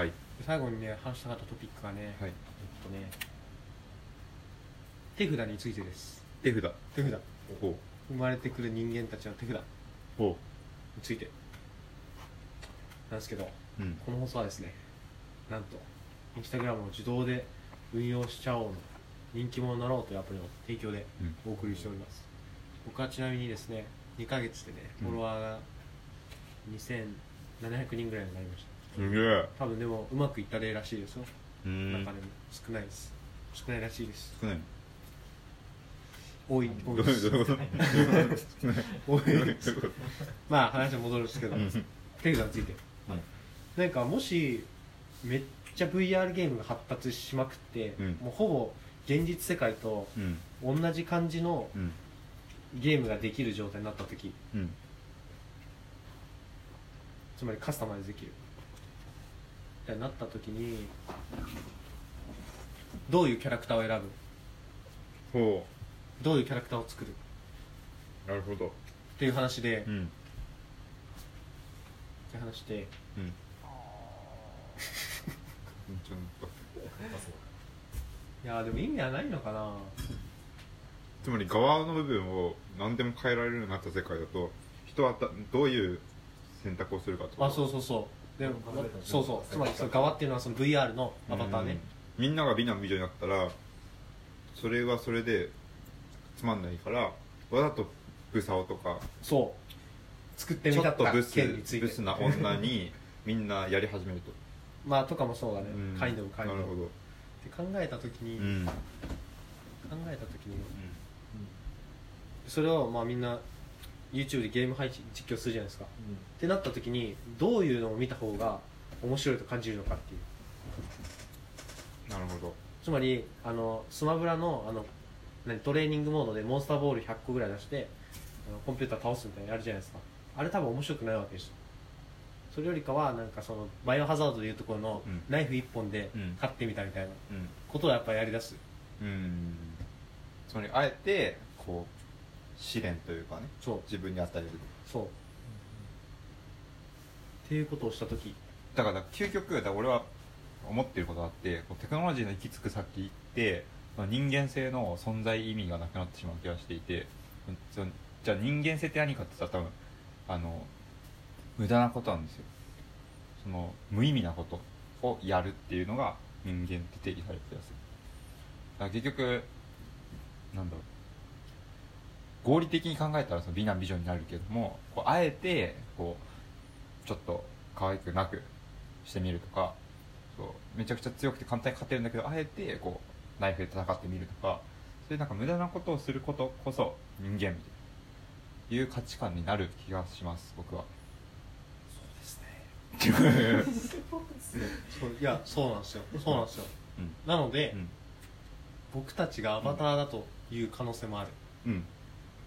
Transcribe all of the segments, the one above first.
はい。最後にね話したかったトピックがね、はい。えっとね手札についてです。手札。手札。ほ生まれてくる人間たちの手札について。なんですけどううん。この放送はですねなんとインスタグラムを自動で運用しちゃおうの人気者になろうというアプリの提供でうん。お送りしております、僕はちなみにですね2ヶ月でねうんフォロワーが2700人ぐらいになりましたすげえ。多分でもうまくいった例らしいですよ、うん。中でも少ないです。少ないらしいです。少ない。多い。多いですいうどういうこと？多いです。まあ話は戻るんですけど。うん。手札について。はい。なんかもしめっちゃ VR ゲームが発達しまくって、うん。もうほぼ現実世界とうん。同じ感じのうん。ゲームができる状態になった時。うん。つまりカスタマイズできる。みたいになった時にどういうキャラクターを選ぶ？ほどういうキャラクターを作る？っうなるほど。ていう話で、っうん。ていう話で。うん。いやーでも意味はないのかな。つまり側の部分を何でも変えられるようになった世界だと人はたどういう選択をするかと？あそうそうそうでもそうそう。つまりその側っていうのはその VR のアバターね、うんみんなが美男美女になったらそれはそれでつまんないからわざとブサオとかそう。作ってちみたったょっとブス件について。ブスな女に みんなやり始めると。まあとかもそうだね、うん。カインドもカインドなるほど。って考えた時に、うん。考えた時にそれをまあみんな YouTube でゲーム配信実況するじゃないですか。ってなった時にどういうのを見た方が面白いと感じるのかっていう。なるほど。つまりあのスマブラのあの何トレーニングモードでモンスターボール100個ぐらい出してあのコンピューター倒すみたいなのやるじゃないですか。あれ多分面白くないわけですよ。それよりかはなんかそのバイオハザードでいうところのうん。ナイフ1本でうん。勝ってみたみたいなうん。ことをやっぱりやりだす。うん。つまりあえてこう試練というかねそう。自分に与える。そう。っていうことをした時。だから究極だから俺は思ってることがあってテクノロジーの行き着く先って人間性の存在意味がなくなってしまう気がしていてじゃあ人間性って何かって言ったら多分あの無駄なことなんですよ。その無意味なことをやるっていうのが人間って定義されてる気がする。だから結局なんだろう合理的に考えたらその美男美女になるけどもこうあえてこうちょっと可愛くなくしてみるとかそうめちゃくちゃ強くて簡単に勝てるんだけどあえてこうナイフで戦ってみるとかそういうなんか無駄なことをすることこそ人間みたいないう価値観になる気がします僕は。そう いやそうなんですよ。そうなんですよ。うん。なので、うん。僕たちがアバターだという可能性もある、うん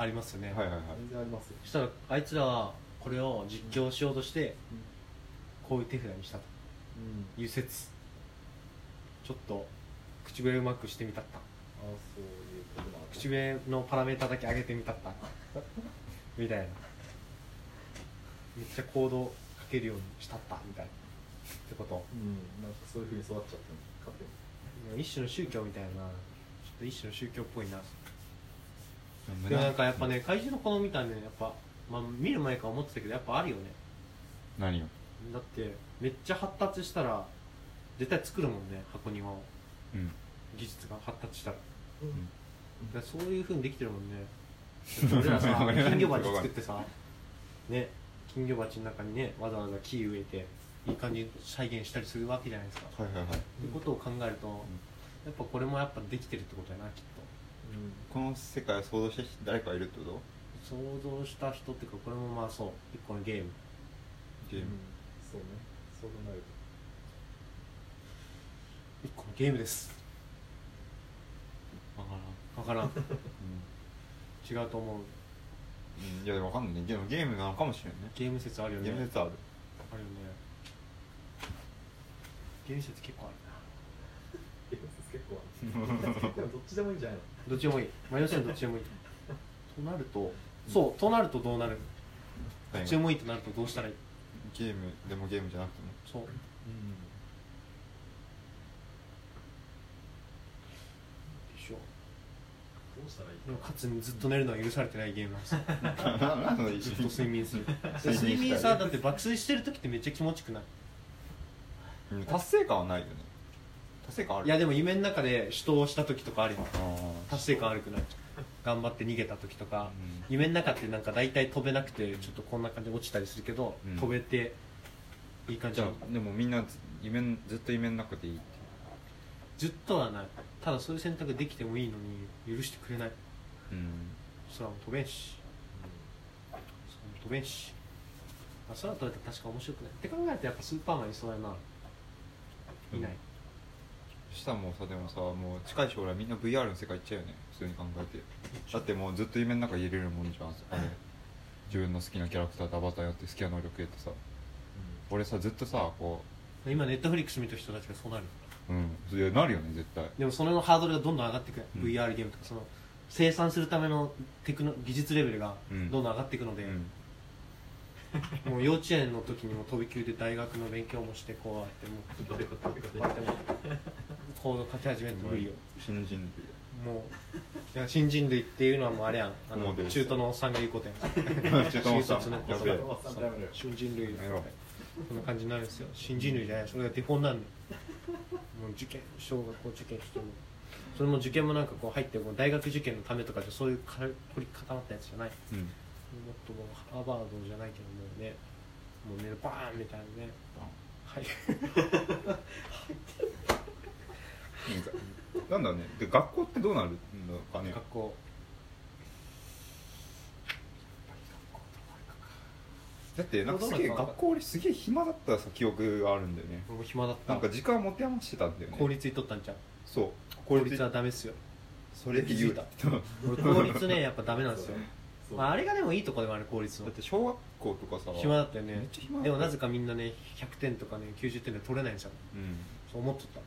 ありますよね、はいはいはい。全然ありますよ。そしたらあいつらはこれを実況しようとしてこういう手札にしたと。うん。いう説。ちょっと口笛うまくしてみたった。あそういうこともある口笛のパラメータだけ上げてみたった。みたいな。めっちゃコードかけるようにしたった。みたいな。ってこと。うん。なんかそういうふうに育っちゃったの。勝手に。一種の宗教みたいな。ちょっと一種の宗教っぽいなでもなんかやっぱね怪獣の子みたいなねやっぱ、まあ、見る前から思ってたけどやっぱあるよね。何を？だってめっちゃ発達したら絶対作るもんね箱庭を。うん。技術が発達したら。うん。だからそういうふうにできてるもんね。俺らさ金魚鉢作ってさね金魚鉢の中にねわざわざ木植えていい感じに再現したりするわけじゃないですか、はいはいはい。そういうことを考えると、やっぱこれもやっぱできてるってことやなきっとこの世界を想像して誰かいるってこと？想像した人っていうかこれもまあそう。一個のゲーム。ゲーム、そうね。そう考える一個のゲームです。わからん、分から ん。違うと思う。うん、いやでもわかんないね。でもゲームなのかもしれんね。ゲーム説あるよね。ゲーム説ある。あるよね。ゲーム説結構あるなゲーム説結構あるでもどっちでもいいんじゃないの？どっちでもいい。マヨシンどっちでもいい。となるとそうとなるとどうなる？どっちでもいいとなるとどうしたらいい？ゲームでもゲームじゃなくても。そう、うん、でしょ。どうしたらいい？でもかつずっと寝るのは許されてないゲームなんですよ。ずっと睡眠する。睡眠さだって爆睡してる時ってめっちゃ気持ちくない？達成感はないよね。達成感ある。いやでも夢の中で死闘した時とかあるよ。達成感悪くない。頑張って逃げた時とか、うん。夢の中ってなんか大体飛べなくてちょっとこんな感じで落ちたりするけど、うん。飛べていい感じじゃあでもみんなず夢んずっと夢の中でいいってずっとはない。ただそういう選択できてもいいのに許してくれない。うん。空も飛べんし。空も飛べんし、まあ、空飛べたら確か面白くない。って考えるとやっぱスーパーマンいそうやな。いない、そしたらもうさでもさもう近い将来みんな VR の世界行っちゃうよね普通に考えて。だってもうずっと夢の中に入れれるもんじゃんあれ。自分の好きなキャラクターとアバターやって好きな能力得てさ。俺さずっとさこ今ネットフリックス見た人たちがそうなるううん。それなるよね絶対。でもそれのハードルがどんどん上がっていく、うん。VR ゲームとかその生産するためのテクノ技術レベルがうん。どんどん上がっていくので、うん。もう幼稚園の時にも飛び級で大学の勉強もしてこうやってもうどういうことどういうことこうやってもうコード書き始めてもいいよ。新人もういや新人類っていうのはもうあれやん。あの中途のおっさんが言うことやん。類 中途のおっさん新人類やめろこんな感じになるんですよ。新人類じゃない。それがデフォになるのもう受験小学校受験しても。それも受験もなんかこう入ってもう大学受験のためとかじゃそういうか凝り固まったやつじゃない。うん。もっともうハーバードじゃないけどもうねもうねバーンみたいなね。はい なんだね。で学校ってどうなるのかね。学校。だってなんかすげえ学校俺すげえ暇だったさ記憶があるんだよね。もう暇だった。なんか時間持て余してたんだよね。効率にとったんちゃう。そう。効率はダメっすよ。それで言う。気づいだ 俺効率ねやっぱダメなんですよ。まあ、あれがでもいいとこでもある効率の。って小学校とかさ暇だったよね。めっちゃ暇だったでもなぜかみんなね100点とかね90点で取れないんですよ。うん。そう思っとった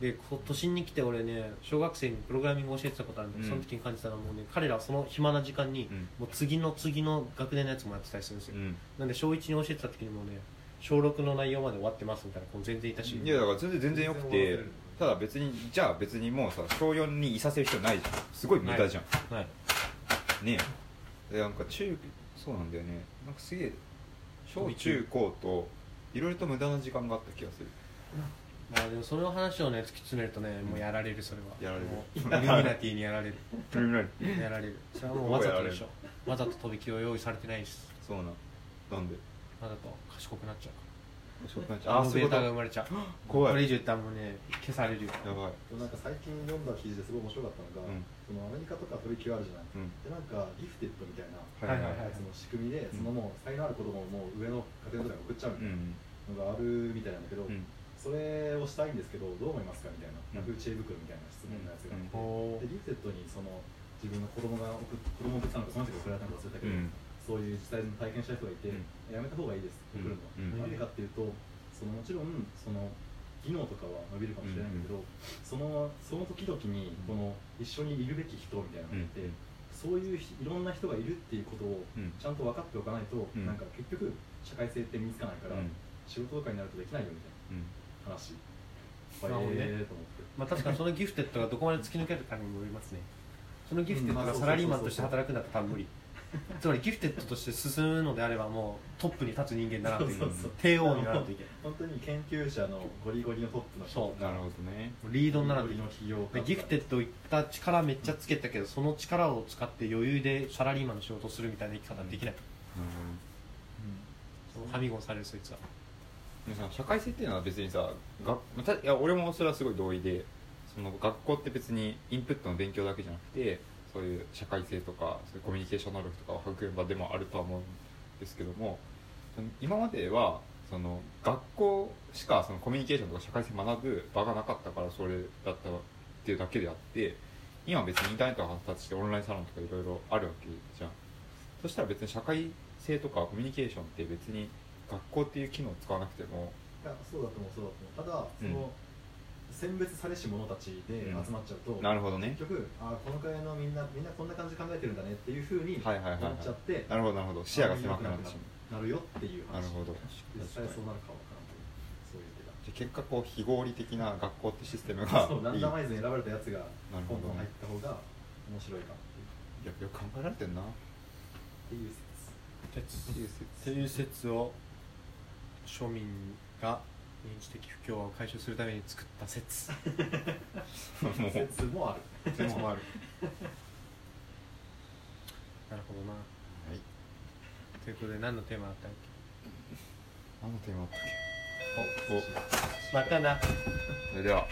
でこ都心に来て俺ね小学生にプログラミングを教えてたことあるんで、うん。その時に感じたらもうね彼らはその暇な時間に、うん。もう次の次の学年のやつもやってたりするんですよ、うん。なんで小1に教えてた時にもね小6の内容まで終わってますみたいな子も全然いたし、いやだから全然全然よくてただ別にじゃあ別にもうさ小4にいさせる必要ないじゃん。すごい無駄じゃん、はい。ねえ。でなんか中そうなんだよね。なんかすげえ小中高といろいろと無駄な時間があった気がするまあでもその話をね突き詰めるとねもうやられるそれは。やられる。もうイルミナティにやられる。プリミナリやられる。それはもうわざとでしょ。わざと飛び級を用意されてないですそうなんなんで？わざと賢くなっちゃうか遅くなっちらあのベータゃうあそういうこと。が生まれちゃう。怖い。これ以上言ったらもうね消されるよ。やばい。でもなんか最近読んだ記事ですごい面白かったのが、うん。そのアメリカとか飛び級あるじゃない、うん。でなんかギフテッドみたいなはいはいはい。はいその仕組みで、そのもう才能ある子供をもう上の家庭とかに送っちゃうみうんたいなのがあるみたいなんだけど、うんそれをしたいんですけどどう思いますかみたいな、うん。ヤフー知恵袋みたいな質問のやつがあって、おでギフテッドにその自分の子供が送っ子供を送ったのかその人が送られたのか忘れたけど、うん。そういう実際に体験した人がいて、うん。やめた方がいいです送るの、うん。なんでかっていうとそのもちろんその技能とかは伸びるかもしれないけど、そのその時々にこの一緒にいるべき人みたいなのがいて、うん。そういうひいろんな人がいるっていうことをうん。ちゃんと分かっておかないと、うん。なんか結局社会性って身につかないから、うん。仕事とかになるとできないよみたいうん。な話、なるほどね。えーと思って。まあ確かにそのギフテッドがどこまで突き抜けるかにもよりますね。そのギフテッドがサラリーマンとして働くんだったら多分無理。つまりギフテッドとして進むのであればもうトップに立つ人間にならんといけない。そうそうそう。帝王にならんといけない。本当に研究者のゴリゴリのトップの人。とかなるほどね。リードにならんゴとギフテッドいった力めっちゃつけたけどその力を使って余裕でサラリーマンの仕事をするみたいな生き方はできない、そのはみごされるそいつは。でさ社会性っていうのは別にさがたいや俺もそれはすごい同意でその学校って別にインプットの勉強だけじゃなくてそういう社会性とかそういうコミュニケーション能力とかを育む場でもあるとは思うんですけども今まではその学校しかそのコミュニケーションとか社会性学ぶ場がなかったからそれだったっていうだけであって今は別にインターネットが発達してオンラインサロンとかいろいろあるわけじゃん。そしたら別に社会性とかコミュニケーションって別に学校っていう機能を使わなくても。いやそうだと思うそうだと思う。ただその、選別されし者たちで集まっちゃうと、なるほどね。結局あこのくらいのみんなみんなこんな感じで考えてるんだねっていうふうにはいはいはいはい。思っちゃって、なるほどなるほど。視野が狭くなってしまなるよっていう話。うなるほど。実際そうなるかわからんけどそういう手が。じゃあ結果こう非合理的な学校ってシステムがそうランいい。ダマイズに選ばれたやつがなるほど。ポンポン入った方が面白いかっていう。よく考えられてんな。っていう説。説という説を庶民が認知的不協和を解消するために作った説。もう。説もある。全部ある。なるほどな。はい。ということで何のテーマだったっ何のテーマだったっけ？おおけまたな。それでは